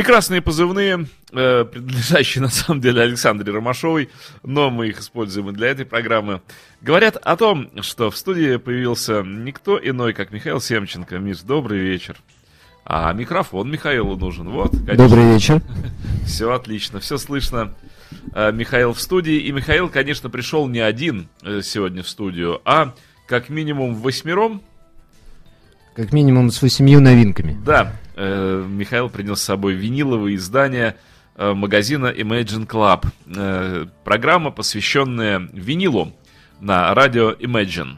Прекрасные позывные, э, принадлежащие на самом деле Александре Ромашовой, но мы их используем и для этой программы. Говорят о том, что в студии появился никто иной, как Михаил Семченко. Миш, добрый вечер. А микрофон Михаилу нужен. Вот, конечно. Добрый вечер. Все отлично, все слышно. Э, Михаил в студии. И Михаил, конечно, пришел не один э, сегодня в студию, а как минимум восьмером. Как минимум с восемью новинками. Да, э, Михаил принес с собой виниловые издания э, магазина Imagine Club. Э, программа, посвященная винилу на радио Imagine.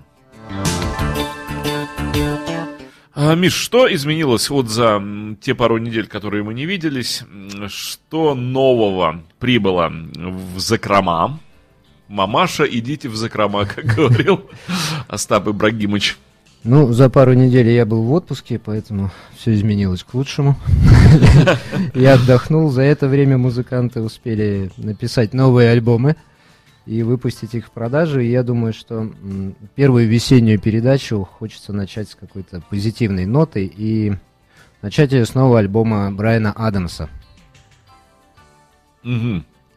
А, Миш, что изменилось вот за те пару недель, которые мы не виделись? Что нового прибыло в закрома? Мамаша, идите в закрома, как говорил Остап Ибрагимович. Ну, за пару недель я был в отпуске, поэтому все изменилось к лучшему. Я отдохнул. За это время музыканты успели написать новые альбомы и выпустить их в продажу. И я думаю, что первую весеннюю передачу хочется начать с какой-то позитивной ноты и начать ее с нового альбома Брайана Адамса.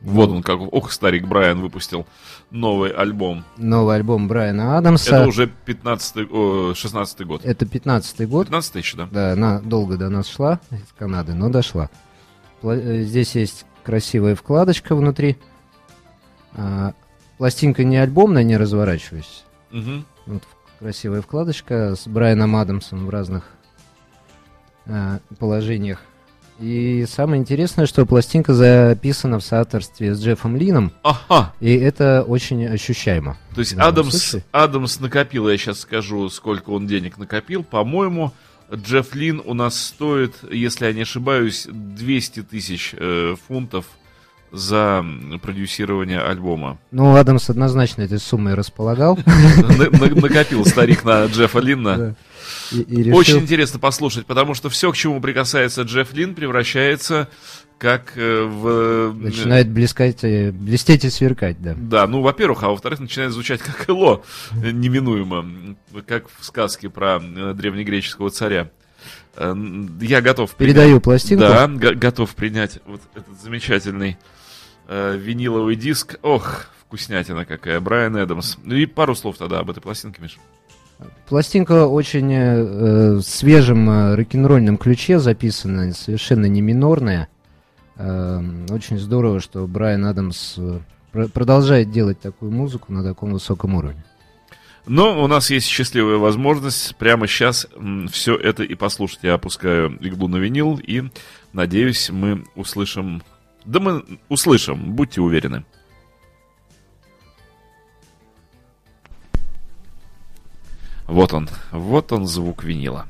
Вот он как, ох, старик Брайан выпустил новый альбом. Новый альбом Брайана Адамса. Это уже 15 о, 16 год. Это 15-й год. 15 еще, да? Да, она долго до нас шла из Канады, но дошла. Э, Здесь есть красивая вкладочка внутри. А, Пластинка не альбомная, не разворачиваюсь. Мгм. Вот красивая вкладочка с Брайаном Адамсом в разных а, положениях. И самое интересное, что пластинка записана в соавторстве с Джеффом Лином, Ага, и это очень ощущаемо. то есть Адамс, случае. Адамс накопил, я сейчас скажу, сколько он денег накопил. По-моему, Джефф Лин у нас стоит, если я не ошибаюсь, 200 тысяч э, фунтов за продюсирование альбома. Ну, Адамс однозначно этой суммой располагал. На- на- Накопил старик на Джеффа Линна. И- и решил- Очень интересно послушать, потому что все, к чему прикасается Джефф Лин, превращается как э, в... Начинает блескать, э, блестеть и сверкать, да. Да, ну, во-первых, а во-вторых, начинает звучать как Эло, э, неминуемо, как в сказке про э, древнегреческого царя. Э, Я готов принять- Передаю пластинку. Да, го- готов принять вот этот замечательный э, виниловый диск. Ох, вкуснятина какая, Брайан Эдамс. Ну и пару слов тогда об этой пластинке, Миш. Пластинка очень э, свежем э, рок-н-ролльном ключе записана, совершенно не минорная. Э, очень здорово, что Брайан Адамс э, пр- продолжает делать такую музыку на таком высоком уровне. Но у нас есть счастливая возможность прямо сейчас все это и послушать. Я опускаю иглу на винил и, надеюсь, мы услышим... Да мы услышим, будьте уверены. Вот он, вот он звук винила.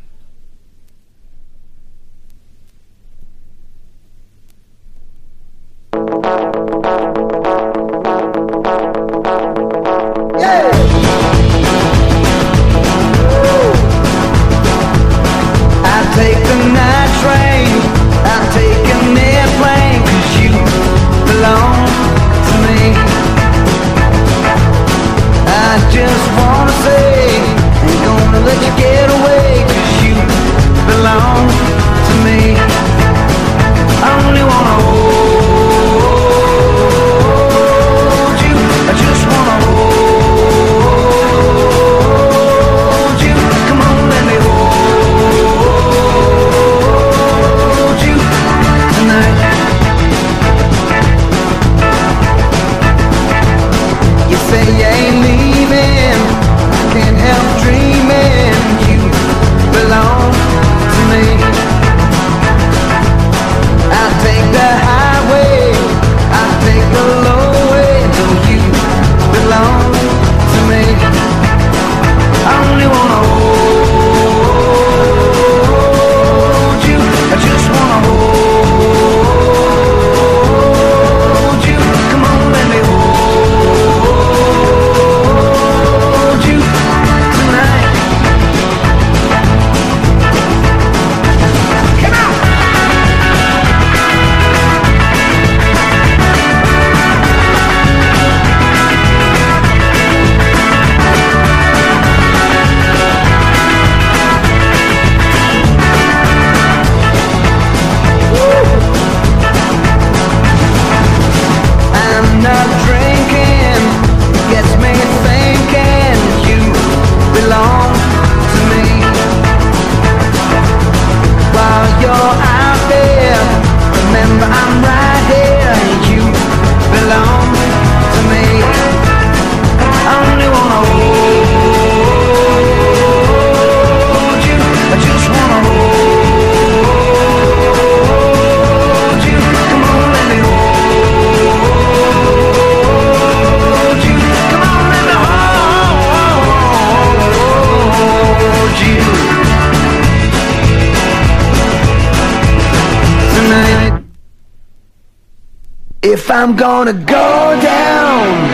I'm gonna go down.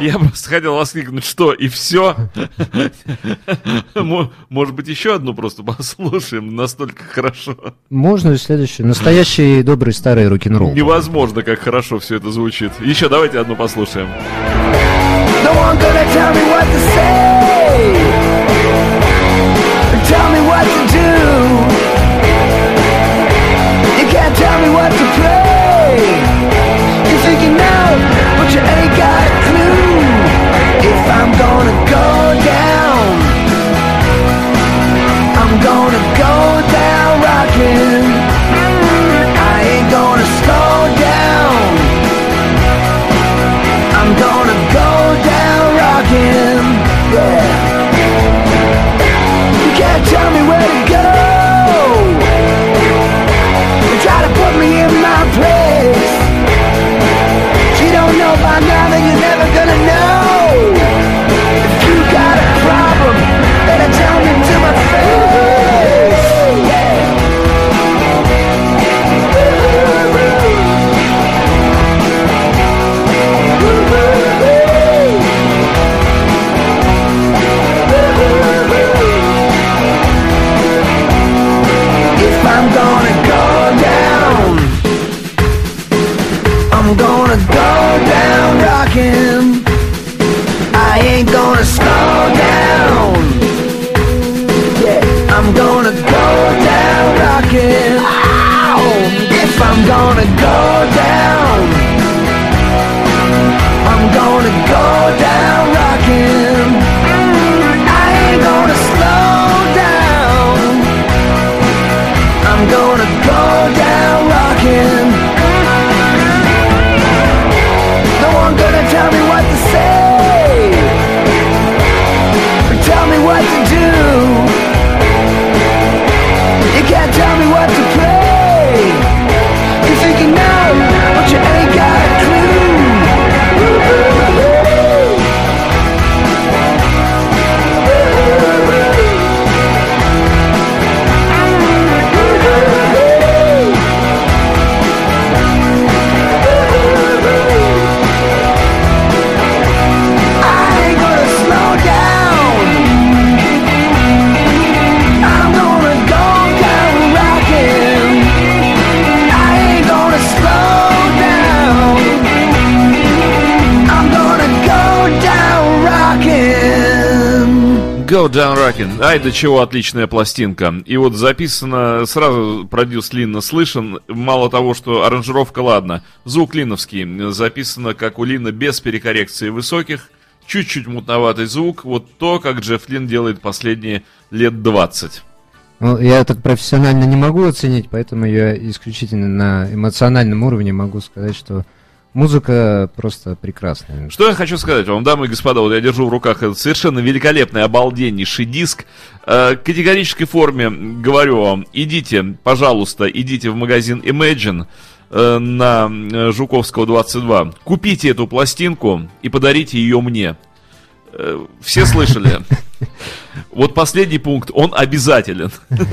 Я просто хотел воскликнуть, что и все. Может быть, еще одну просто послушаем, настолько хорошо. Можно и следующее. Настоящий добрый старый рок-н-ролл. Невозможно, как хорошо все это звучит. Еще давайте одну послушаем. No one gonna tell me what to say. Tell me what to do. Ай, до чего отличная пластинка. И вот записано, сразу продюс Линна слышен. Мало того, что аранжировка, ладно. Звук линовский. Записано, как у Лина, без перекоррекции высоких. Чуть-чуть мутноватый звук. Вот то, как Джефф Лин делает последние лет 20. Ну, я так профессионально не могу оценить, поэтому я исключительно на эмоциональном уровне могу сказать, что музыка просто прекрасная. Что я хочу сказать вам, дамы и господа, вот я держу в руках этот совершенно великолепный, обалденнейший диск. Э, в категорической форме говорю вам, идите, пожалуйста, идите в магазин Imagine э, на э, Жуковского 22. Купите эту пластинку и подарите ее мне. Э, Все слышали? Вот последний пункт, он обязателен.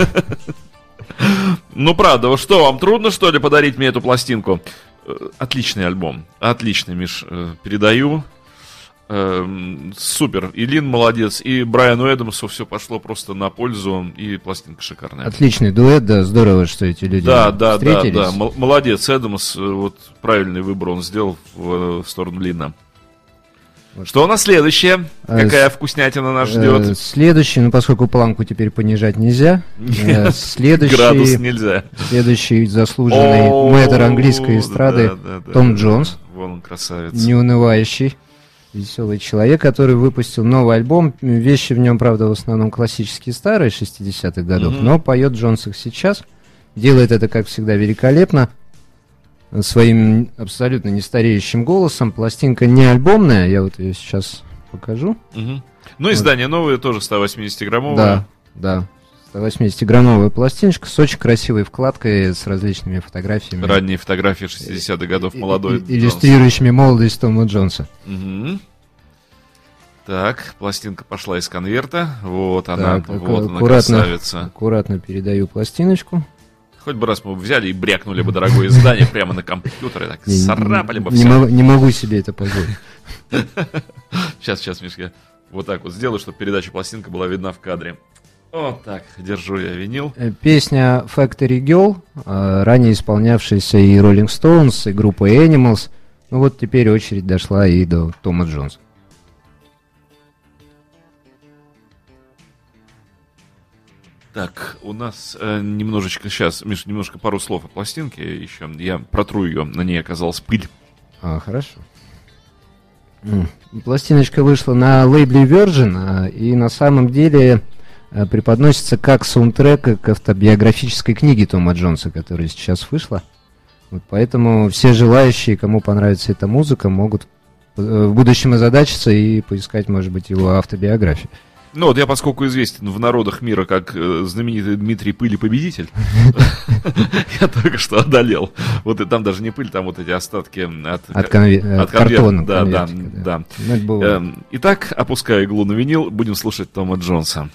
Ну, правда, что, вам трудно, что ли, подарить мне эту пластинку? Э, Отличный альбом. Отличный, Миш, э, передаю. Эм, Супер. И Лин молодец, и Брайану Эдамсу все пошло просто на пользу, и пластинка шикарная. Отличный дуэт, да, здорово, что эти люди Да, да, да, встретились. да. Мол- Молодец, Эдамс, э, вот правильный выбор он сделал в, в сторону Лина. Что у нас следующее? Э, Какая вкуснятина нас Э, ждет? Следующий, ну поскольку планку теперь понижать нельзя, э, следующий, Градус нельзя. следующий заслуженный О, мэтр английской эстрады да, да, да, Том да. Джонс, Вон он красавец. неунывающий, веселый человек, который выпустил новый альбом. Вещи в нем, правда, в основном классические старые, 60-х годов, Мгм. но поет Джонс их сейчас. Делает это, как всегда, великолепно. Своим абсолютно нестареющим голосом. Пластинка не альбомная, я вот ее сейчас покажу. Мгм. Ну, издание новое, тоже 180-граммовое. Да, да. 180-граммовая пластиночка с очень красивой вкладкой, с различными фотографиями. Ранние фотографии 60-х годов молодой. И- и- Иллюстрирующими молодость Тома Джонса. Джонс. Мгм. Так, пластинка пошла из конверта. Вот она, Так, вот она, аккуратно, красавица. аккуратно передаю пластиночку. Хоть бы раз мы взяли и брякнули бы дорогое издание прямо на компьютере, так царапали бы все. не могу себе это позволить. Сейчас, сейчас, Мишка, вот так вот сделаю, чтобы передача пластинка была видна в кадре. Вот так, держу я винил. Э, Песня Factory Girl, э, ранее исполнявшаяся и Rolling Stones, и группой Animals. Ну вот теперь очередь дошла и до Тома Джонса. Так, у нас э, немножечко сейчас, Миш, немножко пару слов о пластинке еще. Я протру ее, на ней оказалась пыль. А, хорошо. Пластиночка вышла на лейбле Virgin, а, и на самом деле э, преподносится как саундтрек к автобиографической книге Тома Джонса, которая сейчас вышла. Вот поэтому все желающие, кому понравится эта музыка, могут э, в будущем озадачиться и поискать, может быть, его автобиографию. Ну вот я, поскольку известен в народах мира как э, знаменитый Дмитрий Пыли победитель, я только что одолел. Вот и там даже не пыль, там вот эти остатки от, конверта. картона. Да, да, да. Ну. Эм, Итак, опуская иглу на винил, будем слушать Тома Джонса.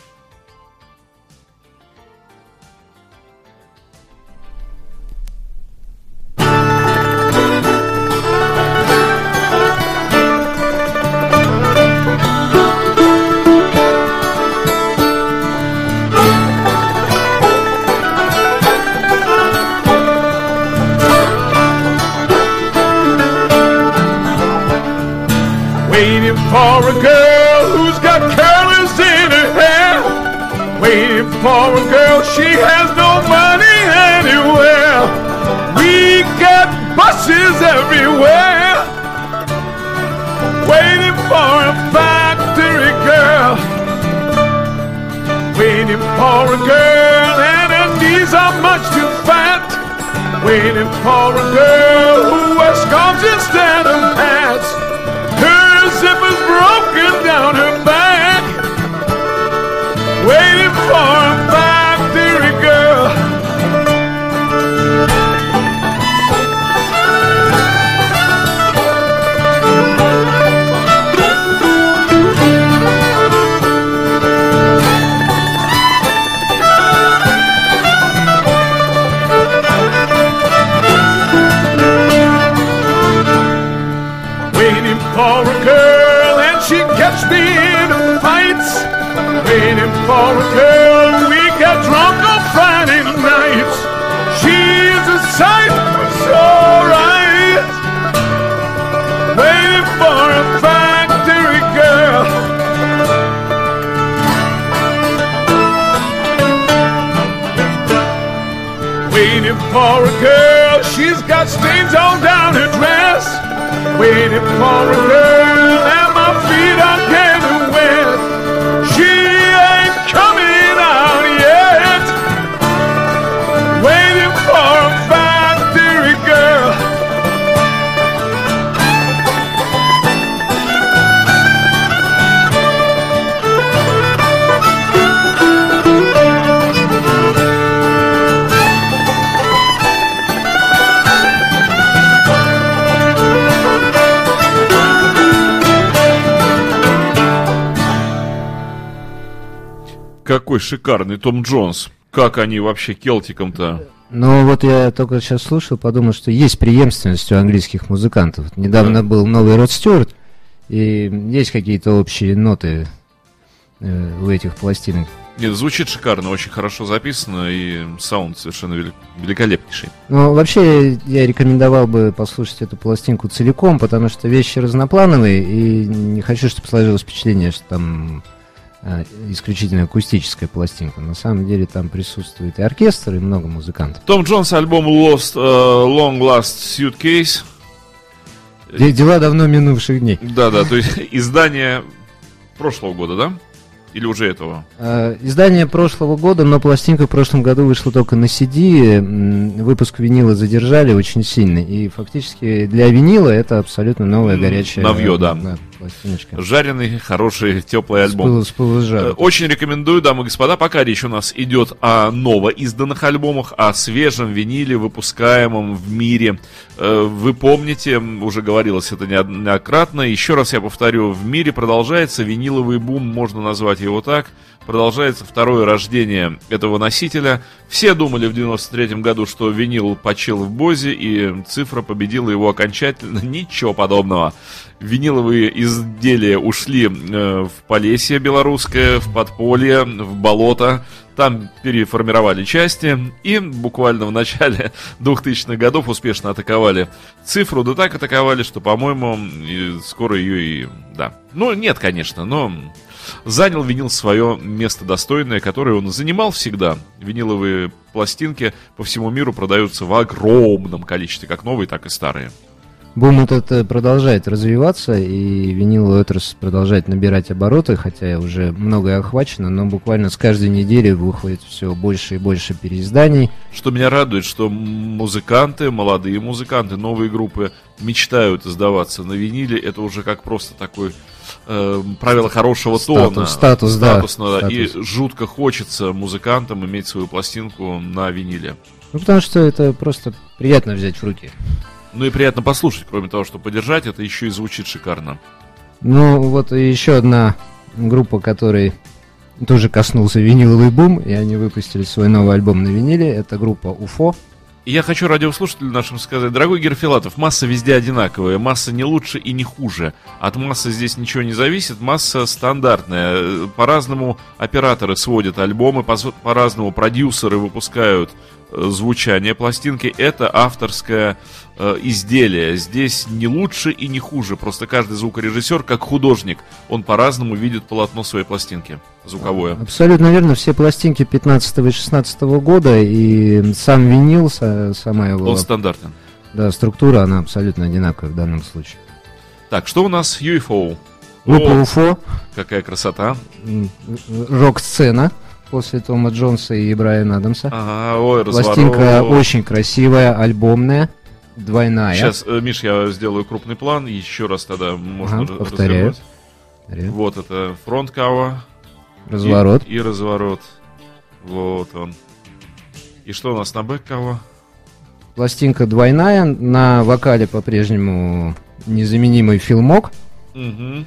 For a girl who wears scarves instead of for a girl, she's got stains all down her dress. Waiting for a girl, Какой шикарный Том Джонс. Как они вообще келтиком-то? Ну вот я только сейчас слушал, подумал, что есть преемственность у английских музыкантов. Недавно был новый Род Стюарт, и есть какие-то общие ноты э, у этих пластинок. Нет, звучит шикарно, очень хорошо записано, и саунд совершенно вели- великолепнейший. Ну, вообще, я рекомендовал бы послушать эту пластинку целиком, потому что вещи разноплановые, и не хочу, чтобы сложилось впечатление, что там исключительно акустическая пластинка. На самом деле там присутствует и оркестр, и много музыкантов. Том Джонс, альбом Lost, э, Long Last Suitcase. Де- Дела давно минувших дней. Да-да, то есть издание прошлого года, да? Или уже этого? Э, Издание прошлого года, но пластинка в прошлом году вышла только на CD. Выпуск винила задержали очень сильно. И фактически для винила это абсолютно новая горячая... новье, да. Пластиночка. Жареный, хороший, теплый альбом. с пылу с. Э, Очень рекомендую, дамы и господа, пока речь у нас идет о новоизданных альбомах, о свежем виниле, выпускаемом в мире. Э, Вы помните, уже говорилось это неоднократно, еще раз я повторю, в мире продолжается виниловый бум, можно назвать его так, продолжается второе рождение этого носителя. Все думали в 93 году, что винил почил в Бозе, и цифра победила его окончательно. Ничего подобного. Виниловые изделия ушли э, в Полесье белорусское, в подполье, в болото. Там переформировали части и буквально в начале 2000-х годов успешно атаковали цифру. Да так атаковали, что, по-моему, скоро ее и... Да. Ну, нет, конечно, но занял винил свое место достойное, которое он занимал всегда. Виниловые пластинки по всему миру продаются в огромном количестве, как новые, так и старые. Бум этот э, продолжает развиваться, и виниловая отрасль продолжает набирать обороты, хотя уже многое охвачено, но буквально с каждой недели выходит все больше и больше переизданий. Что меня радует, что музыканты, молодые музыканты, новые группы мечтают издаваться на виниле. Это уже как просто такой э, правило хорошего Статус, тона. статус, да, Статусно, да. И статус. жутко хочется музыкантам иметь свою пластинку на виниле. Ну, потому что это просто приятно взять в руки. Ну и приятно послушать, кроме того, что подержать, это еще и звучит шикарно. Ну, вот еще одна группа, которой тоже коснулся виниловый бум, и они выпустили свой новый альбом на виниле. Это группа Уфо. И я хочу радиослушателям нашим сказать, дорогой Герфилатов, масса везде одинаковая, масса не лучше и не хуже. От массы здесь ничего не зависит, масса стандартная. По-разному операторы сводят альбомы, по- по-разному продюсеры выпускают звучание пластинки. Это авторское э, изделие. Здесь не лучше и не хуже. Просто каждый звукорежиссер, как художник, он по-разному видит полотно своей пластинки звуковое. Абсолютно верно, все пластинки 15 и 16 года, и сам винил, са- сама его Он стандартен. да, структура, она абсолютно одинаковая в данном случае. Так, что у нас UFO? Группа Уфо, какая красота. рок-сцена после Тома Джонса и Брайана Адамса. Ага, ой, Пластинка очень красивая, альбомная, двойная. Сейчас, э, Миш, я сделаю крупный план, еще раз тогда можно Ага, повторяю. развернуть. Вот это фронт кава. Разворот. И, и разворот. Вот он. И что у нас на бэк кава? Пластинка двойная, на вокале по-прежнему незаменимый филмок. Мгм.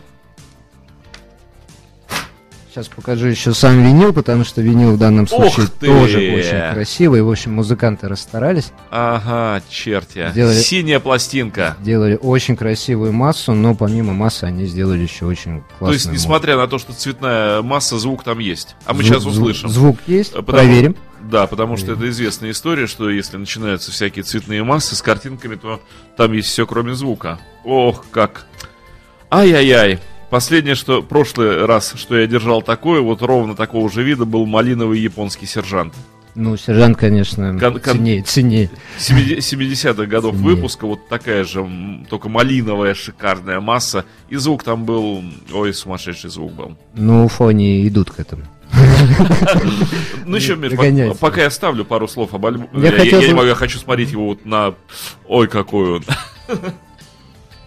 Сейчас покажу еще сам винил, потому что винил в данном случае ты! тоже очень красивый. В общем, музыканты расстарались, Ага, черти. Сделали- Синяя пластинка. сделали очень красивую массу, но помимо массы они сделали еще очень классную То есть, несмотря на то, что цветная масса, звук там есть. А мы Звук- сейчас звук- услышим. Звук есть, Э, потому- проверим. Да, потому что это известная история, что если начинаются всякие цветные массы с картинками, то там есть все, кроме звука. Ох, как. Ай-яй-яй. Последнее, что прошлый раз, что я держал такое, вот ровно такого же вида, был малиновый японский сержант. Ну, сержант, конечно, Кон- кон- ценнее, ценнее. 70-х годов Ценнее. выпуска, вот такая же, только малиновая шикарная масса. И звук там был, ой, сумасшедший звук был. Ну, Уфо они идут к этому. Ну еще, Миш, пока я ставлю пару слов об альбоме. Я не могу, я хочу смотреть его вот на... Ой, какой он.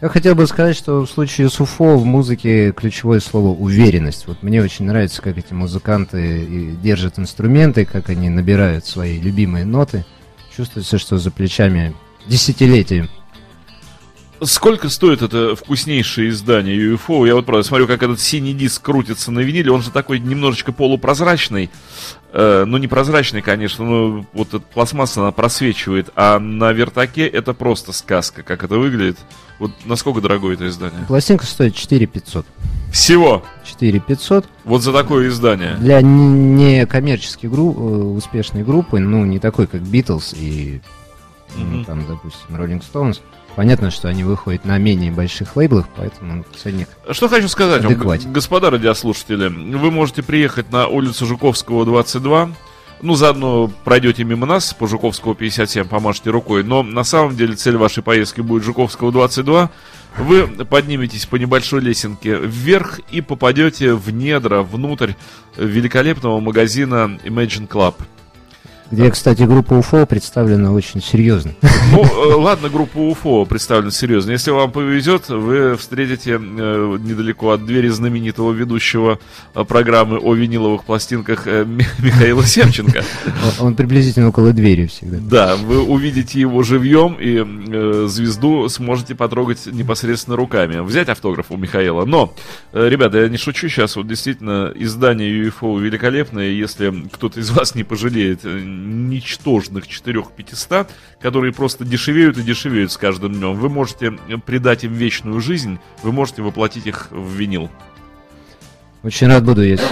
Я хотел бы сказать, что в случае с Уфо в музыке ключевое слово уверенность. Вот мне очень нравится, как эти музыканты и держат инструменты, как они набирают свои любимые ноты. Чувствуется, что за плечами десятилетия. Сколько стоит это вкуснейшее издание UFO? Я вот правда смотрю, как этот синий диск крутится на виниле. Он же такой немножечко полупрозрачный. Э, ну, не прозрачный, конечно, но вот эта пластмасса, она просвечивает. А на вертаке это просто сказка, как это выглядит. Вот насколько дорогое это издание? Пластинка стоит 4 500. Всего! 4 500. Вот за такое издание. Для н- некоммерческой гру- э, успешной группы, ну, не такой, как Beatles и, ну, Мгм. там, допустим, Rolling Stones, понятно, что они выходят на менее больших лейблах, поэтому ценник Что хочу сказать вам, Адекватен. господа радиослушатели. Вы можете приехать на улицу Жуковского, 22. Ну, заодно пройдете мимо нас по Жуковского 57, помашете рукой. Но на самом деле цель вашей поездки будет Жуковского 22. Вы подниметесь по небольшой лесенке вверх и попадете в недра, внутрь великолепного магазина Imagine Club. Где, кстати, группа УФО представлена очень серьезно. Ну, э, ладно, группа УФО представлена серьезно. Если вам повезет, вы встретите э, недалеко от двери знаменитого ведущего э, программы о виниловых пластинках Ми- Михаила Семченко. Он приблизительно около двери всегда. Да, вы увидите его живьем и звезду сможете потрогать непосредственно руками. Взять автограф у Михаила. Но, ребята, я не шучу сейчас. Вот действительно, издание UFO великолепное. Если кто-то из вас не пожалеет ничтожных 4-500, которые просто дешевеют и дешевеют с каждым днем, вы можете придать им вечную жизнь, вы можете воплотить их в винил. Очень рад буду, если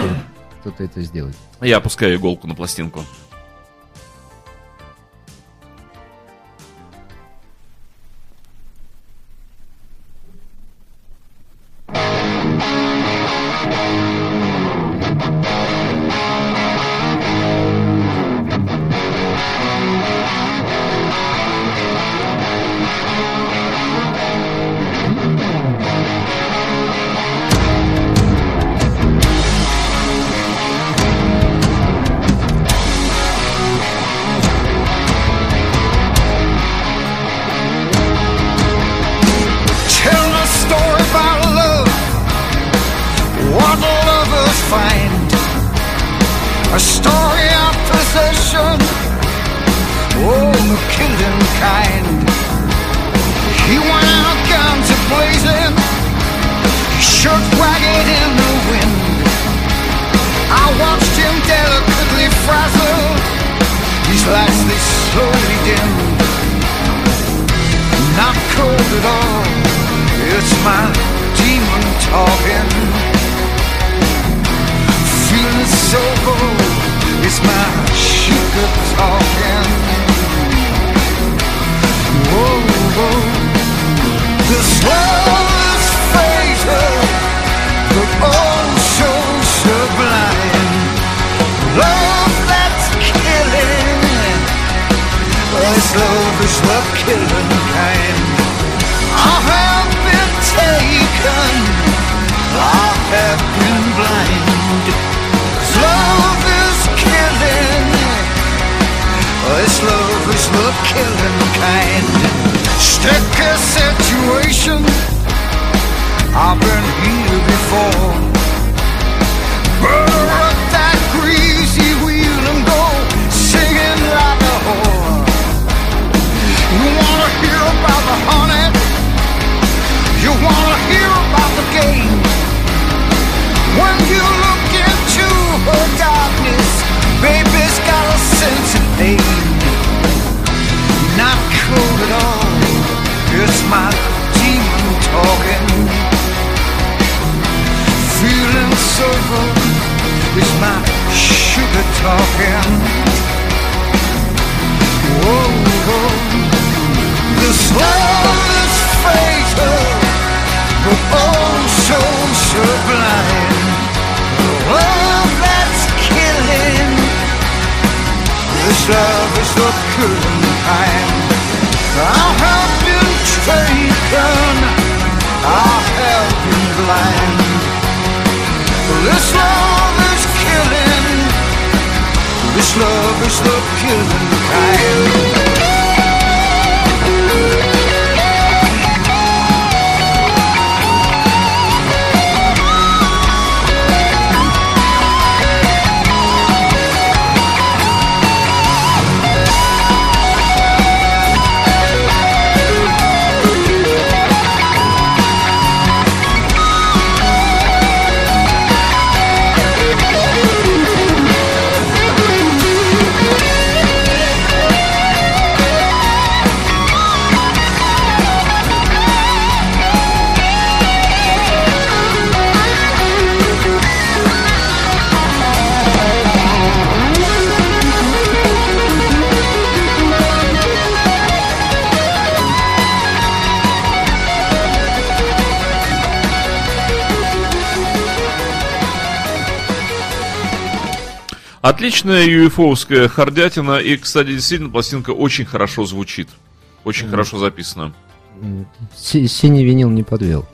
кто-то это сделает. Я опускаю иголку на пластинку. Good. It's my sugar talking. Whoa, whoa. This love is fatal, but oh so sublime. The love that's killing. This love is the killing kind. I have been taken. I love is killing. This love is the killing kind. Отличная юэфоуская хардятина. И, кстати, действительно, пластинка очень хорошо звучит. Очень хорошо записана. Синий винил не подвел.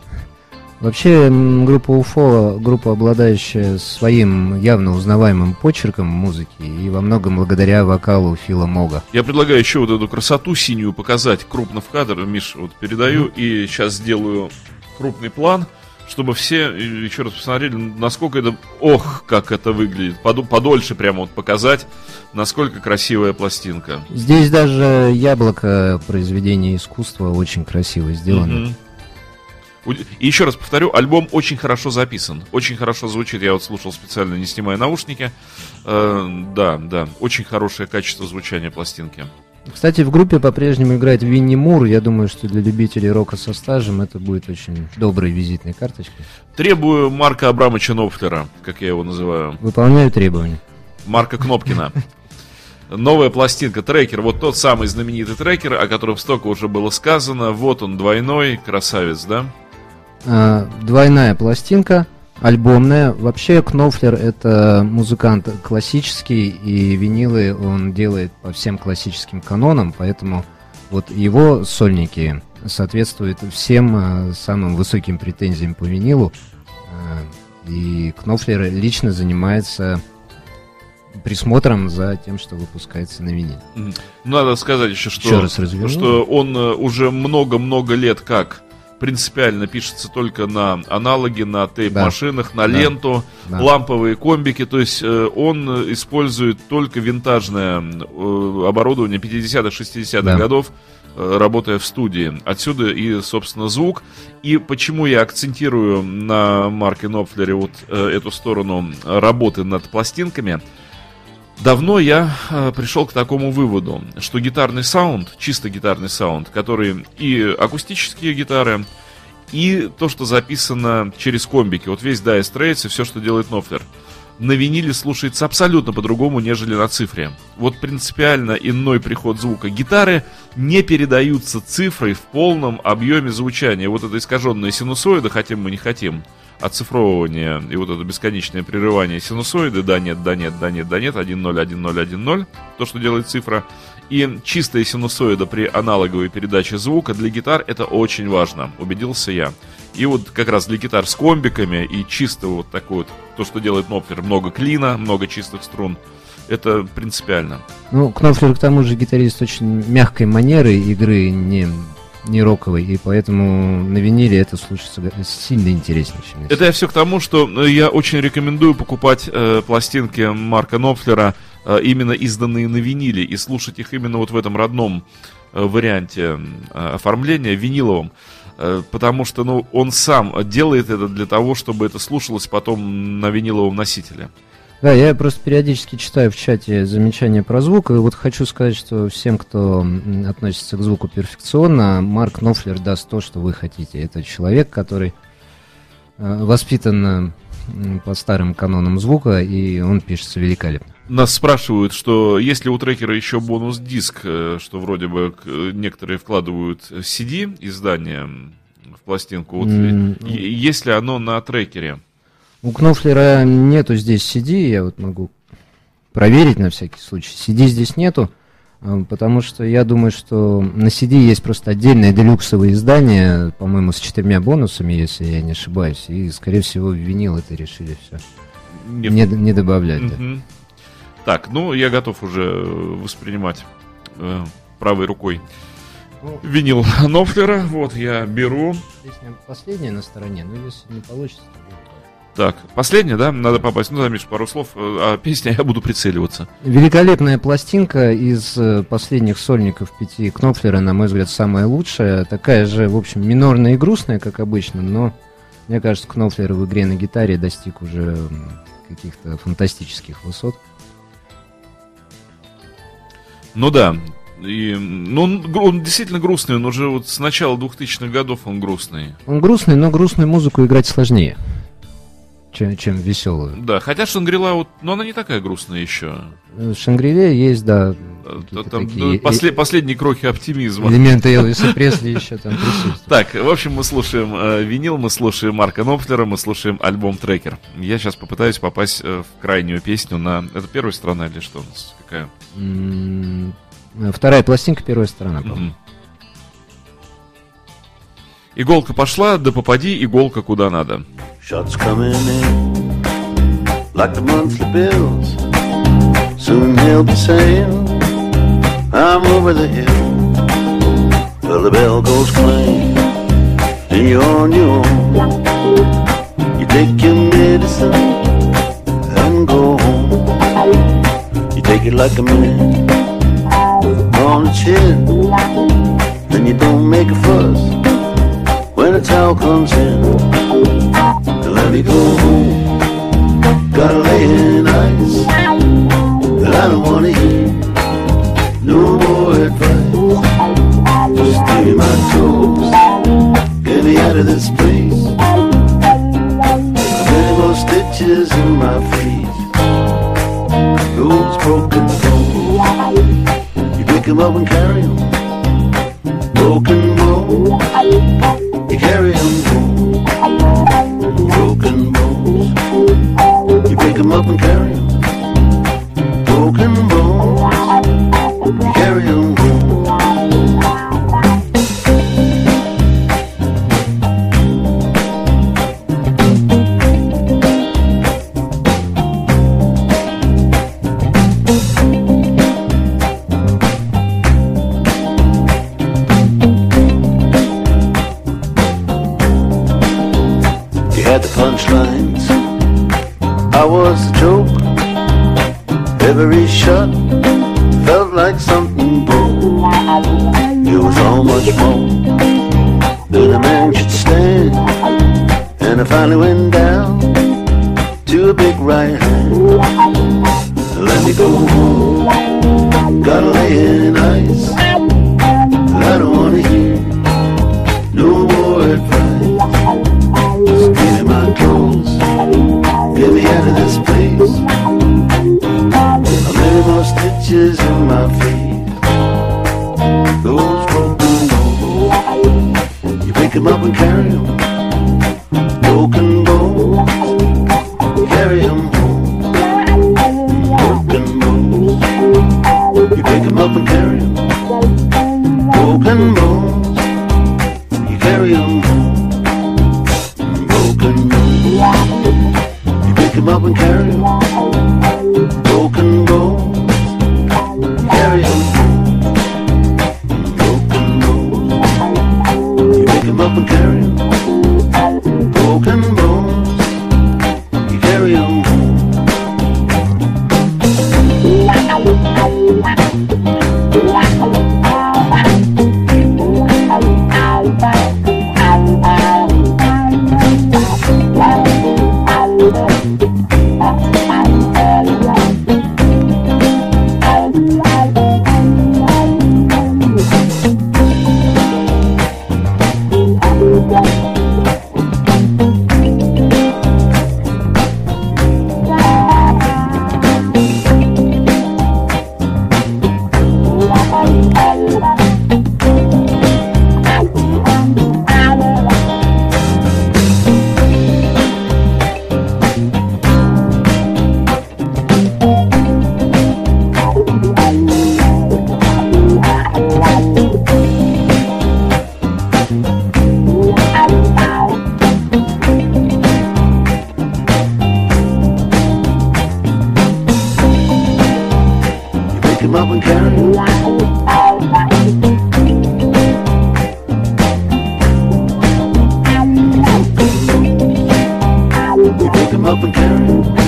Вообще, группа УФО, группа, обладающая своим явно узнаваемым почерком музыки, и во многом благодаря вокалу Фила Мога. Я предлагаю еще вот эту красоту синюю показать крупно в кадр. Миш, вот передаю и сейчас сделаю крупный план, чтобы все еще раз посмотрели, насколько это... Ох, как это выглядит. Подольше прямо вот показать, насколько красивая пластинка. Здесь даже яблоко произведения искусства очень красиво сделано. Уд- И еще раз повторю, альбом очень хорошо записан, очень хорошо звучит. Я вот слушал специально, не снимая наушники. Э, да, да, очень хорошее качество звучания пластинки. Кстати, в группе по-прежнему играет Винни Мур. Я думаю, что для любителей рока со стажем это будет очень доброй визитной карточкой. Требую Марка Абрамовича Нопфлера, как я его называю. Выполняю требования. Марка Кнопкина. Новая пластинка, трекер, вот тот самый знаменитый трекер, о котором столько уже было сказано. Вот он, двойной, красавец, да? А, двойная пластинка, альбомная. Вообще Кнофлер это музыкант классический, и винилы он делает по всем классическим канонам, поэтому вот его сольники соответствуют всем а, самым высоким претензиям по винилу. А, и Кнофлер лично занимается присмотром за тем, что выпускается на виниле. Мгм. Надо сказать еще, что, Еще раз разверну. что он э, уже много-много лет как принципиально пишется только на аналоги, на тейп-машинах, на Да. ленту, Да. ламповые комбики. То есть э, он использует только винтажное э, оборудование 50-х, 60-х Да. годов, э, работая в студии. Отсюда и, собственно, звук. И почему я акцентирую на Марке Нопфлере вот эту сторону работы над пластинками – Давно я э, пришел к такому выводу, что гитарный саунд, чисто гитарный саунд, который и акустические гитары, и то, что записано через комбики, вот весь Dire Straits и все, что делает Нофлер, на виниле слушается абсолютно по-другому, нежели на цифре. Вот принципиально иной приход звука. Гитары не передаются цифрой в полном объеме звучания. Вот это искаженная синусоида, хотим мы не хотим, оцифровывание и вот это бесконечное прерывание синусоиды, да, нет, да, нет, да, нет, да, нет, 1, 0, 1, 0, 1, 0, то, что делает цифра, и чистая синусоида при аналоговой передаче звука для гитар это очень важно, убедился я. И вот как раз для гитар с комбиками и чисто вот такой вот, то, что делает Нопфер, много клина, много чистых струн, это принципиально. Ну, Кнофлер, к тому же, гитарист очень мягкой манеры игры, не, не роковой, и поэтому на виниле это слушается сильно интереснее, чем Это я все к тому, что э, я очень рекомендую покупать э, пластинки Марка Нопфлера, э, именно изданные на виниле, и слушать их именно вот в этом родном э, варианте э, оформления, виниловом. Э, Потому что ну, он сам делает это для того, чтобы это слушалось потом на виниловом носителе. Да, я просто периодически читаю в чате замечания про звук, и вот хочу сказать, что всем, кто относится к звуку перфекционно, Марк Нофлер даст то, что вы хотите. Это человек, который э, воспитан э, по старым канонам звука, и он пишется великолепно. Нас спрашивают, что есть ли у трекера еще бонус-диск, э, что вроде бы некоторые вкладывают CD издание в пластинку. Вот, е- есть ли оно на трекере? У Кнофлера нету здесь CD, я вот могу проверить на всякий случай. CD здесь нету, э, потому что я думаю, что на CD есть просто отдельное делюксовое издание, по-моему, с четырьмя бонусами, если я не ошибаюсь, и, скорее всего, винил это решили все. Не Не, не добавлять. да. Мгм. Так, ну я готов уже э, воспринимать э, правой рукой Ну. винил Нофлера. Вот я беру. Песня последняя на стороне, но если не получится. Так, последняя, да? Надо попасть. Ну, да, Миш, пару слов. э, А песня я буду прицеливаться. Великолепная пластинка из э, последних сольников пяти Кнопфлера, на мой взгляд, самая лучшая. Такая же, в общем, минорная и грустная, как обычно, но мне кажется, Кнопфлер в игре на гитаре достиг уже каких-то фантастических высот. Ну да. И, ну, он, он действительно грустный, он уже вот с начала 2000-х годов он грустный. Он грустный, но грустную музыку играть сложнее, чем, чем веселую. Да, хотя Шангрила, вот, но она не такая грустная еще. В Шангриле есть, да, Э, Там такие э, после- последние крохи оптимизма. элементы Элвиса Пресли еще там присутствуют. Так, в общем, мы слушаем э, винил, мы слушаем Марка Нопфлера, мы слушаем альбом Трекер. Я сейчас попытаюсь попасть э, в крайнюю песню на... Это первая страна или что у нас? Какая? Вторая пластинка, первая сторона, по-моему. Мгм. Иголка пошла, да попади иголка куда надо. Then you don't make a fuss the towel comes in. Now let me go home. Gotta lay in ice. But I don't wanna hear no more advice. Just give me my toes. Get me out of this place. Many more stitches in my face. Those broken bones. You pick 'em up and carry 'em. Broken bones. You carry 'em home. Broken bones. You pick 'em up and carry 'em. Up and carry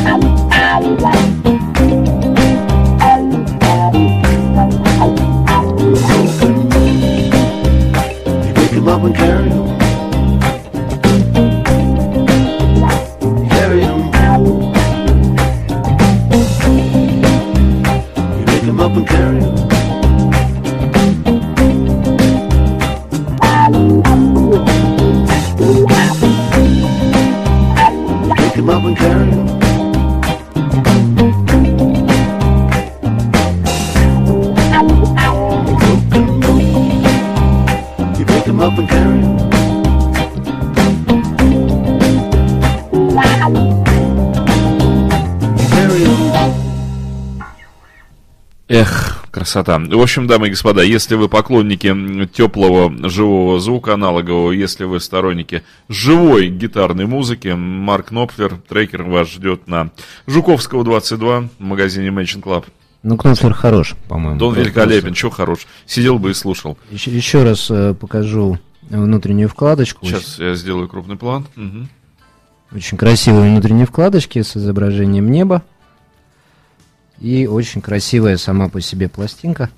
красота. В общем, дамы и господа, если вы поклонники теплого живого звука аналогового, если вы сторонники живой гитарной музыки, Марк Нопфлер, трекер вас ждет на Жуковского 22 в магазине Mansion Club. Ну, Кнофлер хорош, по-моему. Да он великолепен, что хорош. Сидел бы и слушал. Еще, еще раз э, покажу внутреннюю вкладочку. Сейчас я сделаю крупный план. Мгм. Очень красивые внутренние вкладочки с изображением неба. И очень красивая сама по себе пластинка.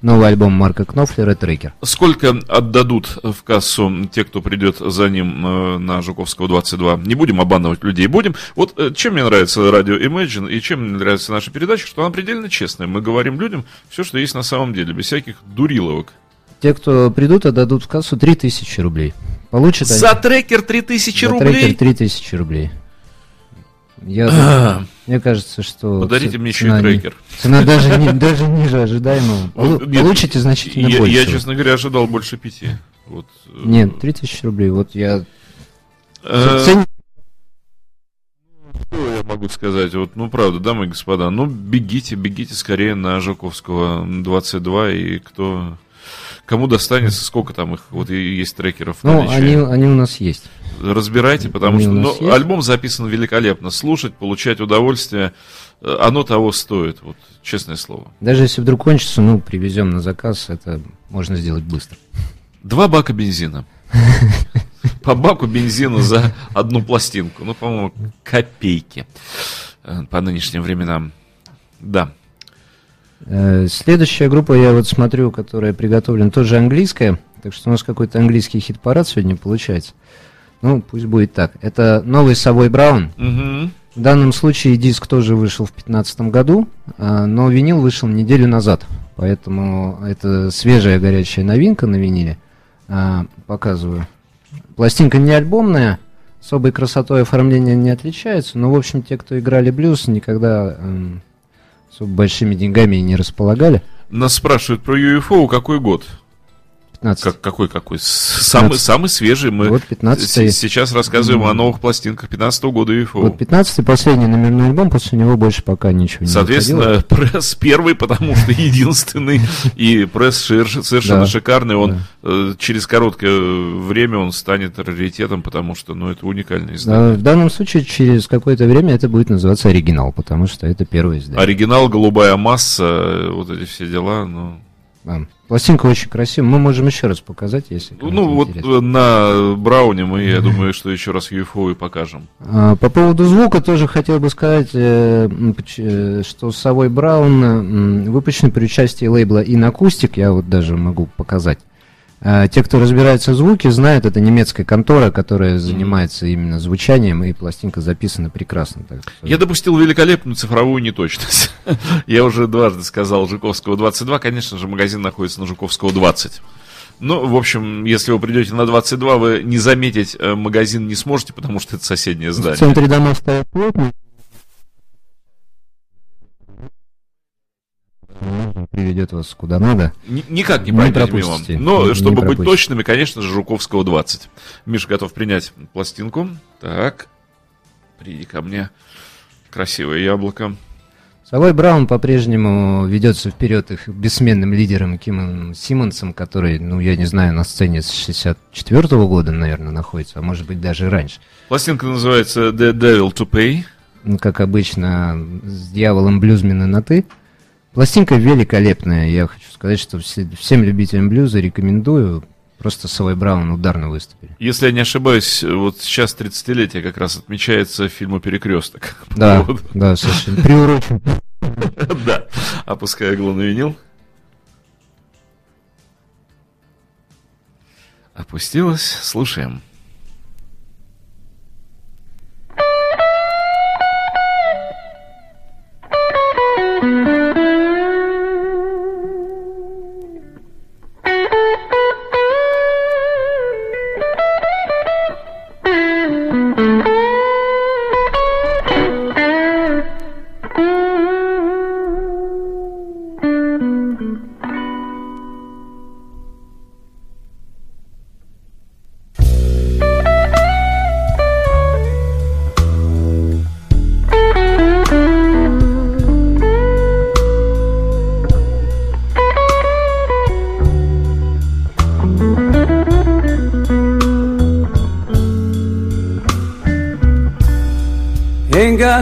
Новый альбом Марка Кнофлера «Трекер». Сколько отдадут в кассу те, кто придет за ним э, на Жуковского 22? Не будем обманывать людей, будем. Вот э, чем мне нравится радио Imagine и чем мне нравится наша передача, что она предельно честная. Мы говорим людям все, что есть на самом деле, без всяких дуриловок. Те, кто придут, отдадут в кассу 3000 рублей. Получат они- За трекер 3000 за рублей? трекер 3000 рублей. Я, мне кажется, что... Подарите мне еще и трекер. Цена даже, не- даже ниже ожидаемого. Нет, Получите значительно я, больше. Я, честно говоря, ожидал больше пяти. Вот, э, Нет, 3000 рублей. Вот я... э, цен- Что я могу сказать? Вот, ну, правда, дамы и господа, ну, бегите, бегите скорее на Жуковского 22, и кто... Кому достанется, сколько там их, вот и есть трекеров Ну, они, они у нас есть. Разбирайте, потому они что нас ну, есть. альбом записан великолепно. Слушать, получать удовольствие, э, оно того стоит, вот, честное слово. Даже если вдруг кончится, ну, привезем на заказ, это можно сделать быстро. Два бака бензина. По баку бензина за одну пластинку. Ну, по-моему, копейки э, по нынешним временам. Да. Э, Следующая группа, я вот смотрю, которая приготовлена, тоже английская. Так что у нас какой-то английский хит-парад сегодня получается. Ну, пусть будет так. Это новый Совой Браун. В данном случае диск тоже вышел в 2015 году, а, но винил вышел неделю назад. Поэтому это свежая горячая новинка на виниле. А, Показываю. Пластинка не альбомная, особой красотой оформления не отличается, но, в общем, те, кто играли блюз, никогда эм, особо большими деньгами не располагали. Нас спрашивают про UFO, какой год? 15. Как, какой, какой? С- Самый, 15. самый свежий. Мы Вот 15 с- сейчас рассказываем о новых пластинках 15 года UFO. Вот 15 последний номерной альбом, после него больше пока ничего не выходило. Соответственно, пресс первый, потому что единственный, и пресс совершенно шикарный. Он э, через короткое время он станет раритетом, потому что, ну, это уникальное издание. В данном случае через какое-то время это будет называться оригинал, потому что это первое издание. Оригинал, голубая масса, э, вот эти все дела, ну... Пластинка очень красивая. Мы можем еще раз показать, если Ну, вот интересно. э, на Брауне мы, я думаю, что еще раз UFO и покажем. А, По поводу звука тоже хотел бы сказать, э, э, что Совой Браун выпущен при участии лейбла Inacustic, я вот даже могу показать. А, Те, кто разбирается в звуке, знают, это немецкая контора, которая занимается именно звучанием, и пластинка записана прекрасно. так Я допустил великолепную цифровую неточность. Я уже дважды сказал Жуковского 22. Конечно же, магазин находится на Жуковского 20. Ну, в общем, если вы придете на 22, вы не заметить э, магазин не сможете, потому что это соседнее В здание. центре дома стоят плотно. Приведет вас куда надо. Ни- Никак не пройдете мимо. Но, Не- чтобы не быть пропустите. точными, конечно же, Жуковского 20. Миша готов принять пластинку. Так. Приди ко мне. Красивое яблоко. Совой Браун по-прежнему ведется вперед их бессменным лидером Кимом Симмонсом, который, ну, я не знаю, на сцене с 64 года, наверное, находится, а может быть даже раньше. Пластинка называется The Devil to Pay. Ну, как обычно, с дьяволом блюзмена на «ты». Пластинка великолепная. Я хочу сказать, что все- всем любителям блюза рекомендую. Просто Совой Браун ударно выступили. Если я не ошибаюсь, вот сейчас 30-летие как раз отмечается фильму «Перекресток». Да, Вот. да, совершенно. Приурочен. Да. Опускаю иглу на винил. Опустилась. Слушаем.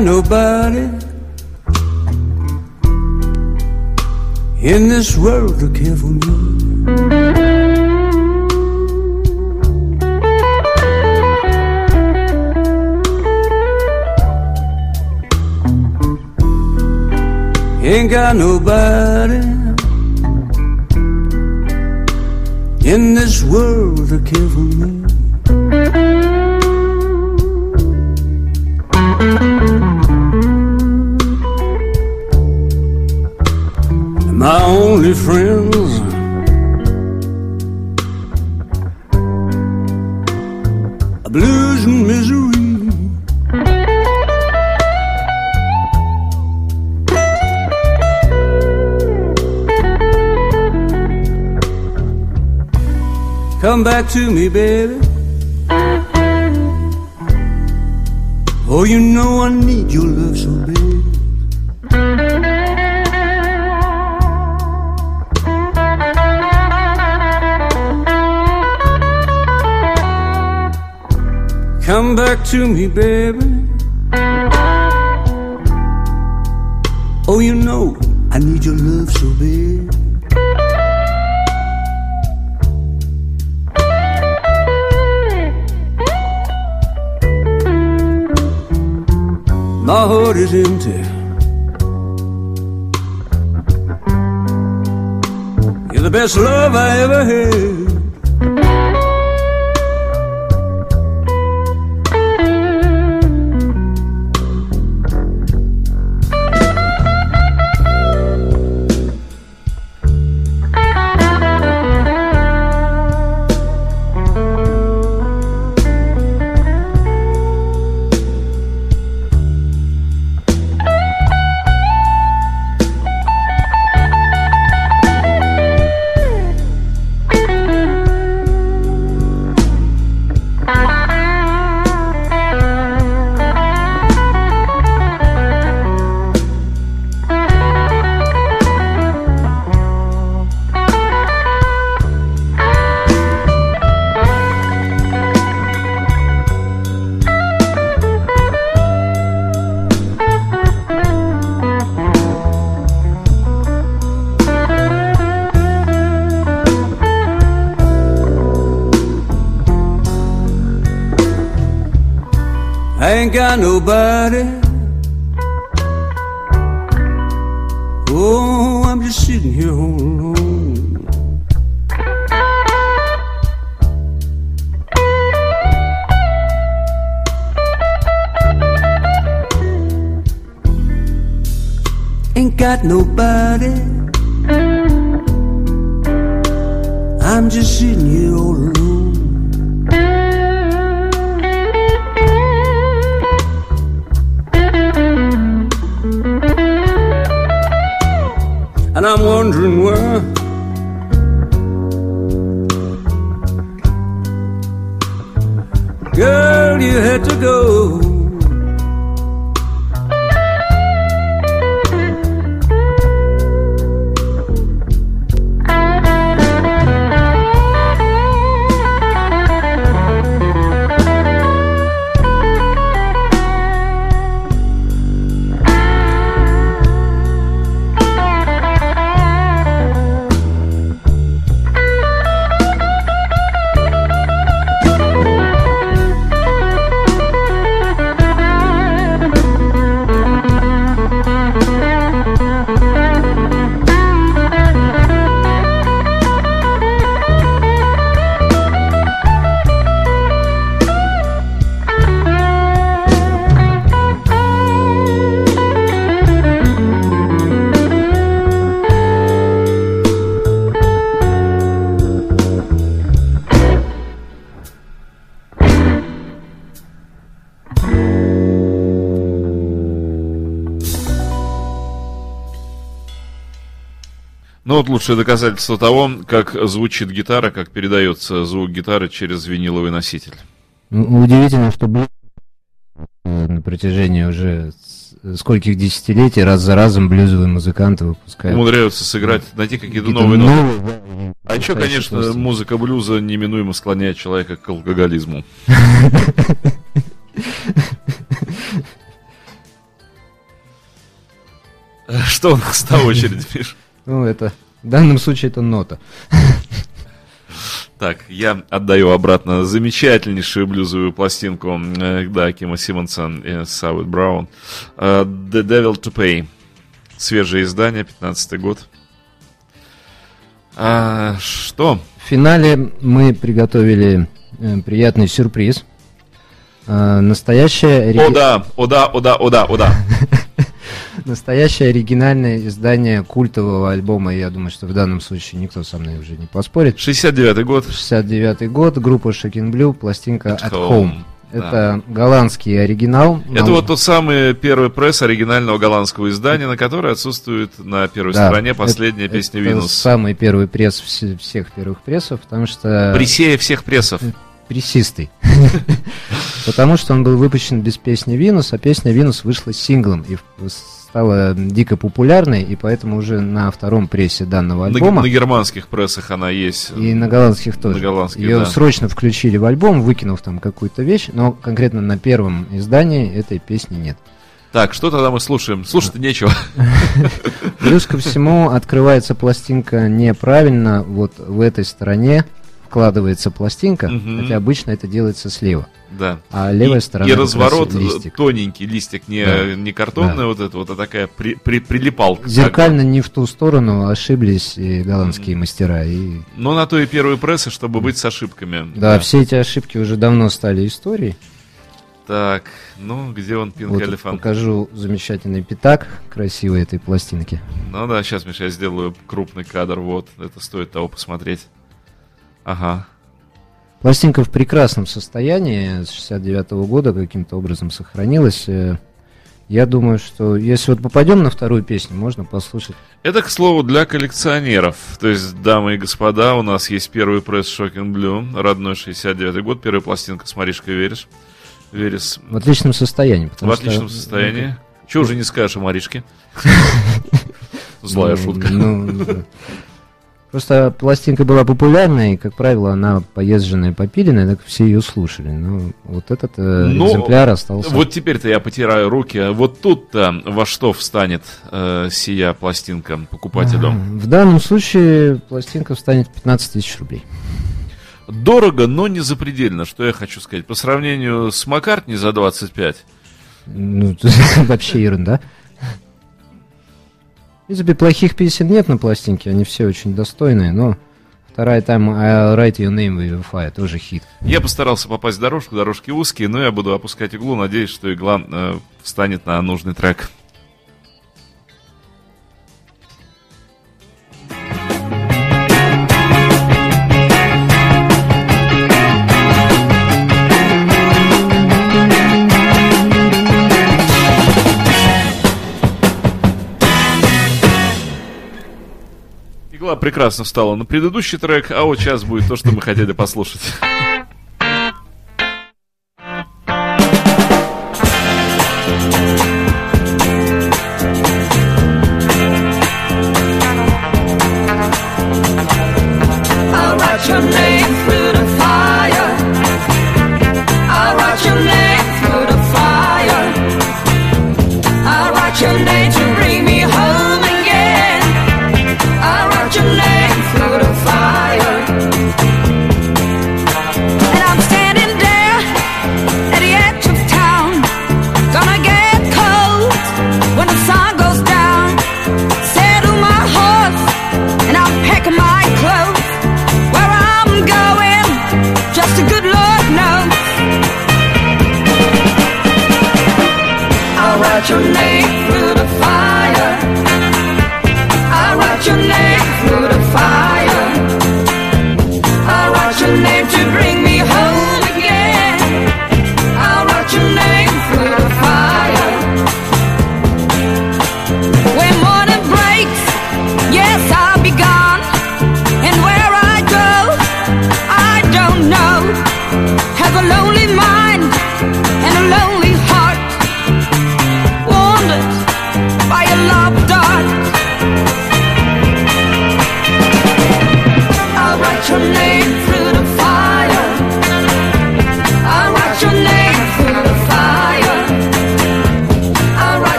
Nobody in this world to care for me. Ain't got nobody in this world to care for me. My friends blues and misery. Come back to me, baby. Oh, you know I need your love so bad. Come back to me, baby. Oh, you know I need your love so bad. My heart is empty. You're the best love I ever had. Nobody. Вот лучшее доказательство того, как звучит гитара, как передается звук гитары через виниловый носитель. Ну, Удивительно, что э, на протяжении уже скольких десятилетий раз за разом блюзовые музыканты выпускают. Умудряются сыграть, найти какие-то новые ноты. новые, А еще, конечно, просто. музыка блюза неминуемо склоняет человека к алкоголизму. Что у нас на очереди, Миш? Ну, это... В данном случае это нота. Так, я отдаю обратно замечательнейшую блюзовую пластинку, э, да, Кима Симмонса и Сауит Браун. Э, The Devil to Pay. Свежее издание, 15 год. А, что? В финале мы приготовили э, приятный сюрприз. Э, настоящее, О да, о да, о да, о да, о да. настоящее оригинальное издание культового альбома. Я думаю, что в данном случае никто со мной уже не поспорит. 69 год. 69 год, группа Shaking Blue, пластинка At At Home. Home. Это голландский оригинал. Это вот тот самый первый пресс оригинального голландского издания, на который отсутствует на первой Да, стороне это- последняя песня это Винус. самый первый пресс все- всех первых прессов, потому что... Присея всех прессов. Прессистый. Потому что он был выпущен без песни Винус, а песня Винус вышла синглом и стала дико популярной, и поэтому уже на втором прессе данного На, альбома на германских прессах она есть. и на голландских тоже. На голландских, Ее да. срочно включили в альбом, выкинув там какую-то вещь, но конкретно на первом издании этой песни нет. Так, что тогда мы слушаем? Слушать нечего. Плюс ко всему открывается пластинка неправильно, вот в этой стороне вкладывается пластинка, Мгм. хотя обычно это делается слева, Да. а левая и, сторона и разворот э, листик. тоненький, листик, не, Да. не картонная вот эта вот, а такая при- при- прилипалка. Зеркально не в ту сторону ошиблись и голландские мастера. И, Но на то и первые прессы, чтобы быть с ошибками. да, все эти ошибки уже давно стали историей. Так, ну, где он, Пинк Вот Элефант? покажу замечательный пятак красивой этой пластинки. Ну да, сейчас, Миша, я сделаю крупный кадр, вот, это стоит того посмотреть. Ага. Пластинка в прекрасном состоянии, с 69 года каким-то образом сохранилась. Э, Я думаю, что если вот попадем на вторую песню, можно послушать. Это, к слову, для коллекционеров. То есть, дамы и господа, у нас есть первый пресс Shocking Blue, родной 69 год, первая пластинка с Маришкой Верес. Верес В отличном состоянии. в потому что- отличном состоянии. Чего уже не скажешь о Маришке? Злая Ну, шутка. Просто пластинка была популярная, и, как правило, она поезженная, попиленная, так все ее слушали. Но вот этот э, Ну, экземпляр остался. Вот теперь-то я потираю руки. А Вот тут-то во что встанет э, сия пластинка покупателю? В данном случае пластинка встанет 15 тысяч рублей. Дорого, но не запредельно, что я хочу сказать. По сравнению с Маккартни за 25, Ну, вообще ерунда. Принципе, плохих песен нет на пластинке, они все очень достойные, но вторая там I'll Write Your Name With Fire тоже хит. я постарался попасть в дорожку, дорожки узкие, но я буду опускать иглу, надеюсь, что игла э, встанет на нужный трек. Прекрасно встала на предыдущий трек, а вот сейчас будет то, что мы хотели послушать.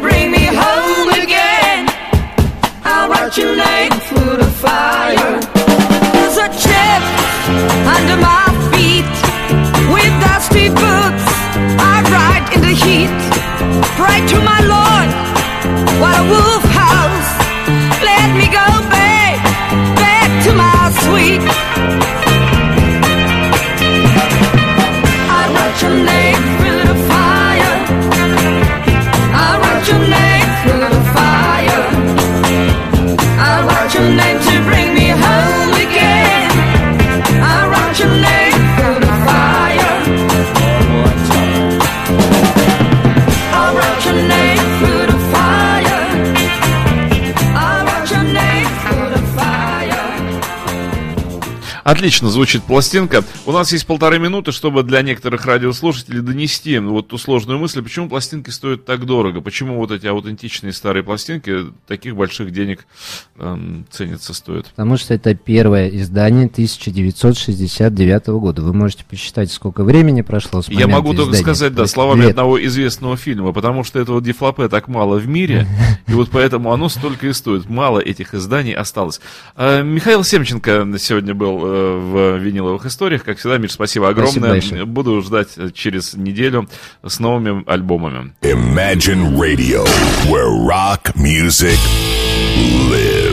Bring me home again. I'll write your name through the fire. There's a chip under my feet with dusty boots. I ride in the heat. Pray to Отлично звучит пластинка. У нас есть полторы минуты, чтобы для некоторых радиослушателей донести вот ту сложную мысль, почему пластинки стоят так дорого, почему вот эти аутентичные старые пластинки таких больших денег эм, ценятся, стоят. Потому что это первое издание 1969 года. Вы можете посчитать, сколько времени прошло с Я момента могу только издания. сказать, да, словами лет. одного известного фильма, потому что этого дефлопе так мало в мире, и вот поэтому оно столько и стоит. Мало этих изданий осталось. А, Михаил Семченко сегодня был э, в виниловых историях. Как всегда, Миш, спасибо Спасибо огромное. большое. Буду ждать через неделю с новыми альбомами. Imagine Radio, where rock music lives.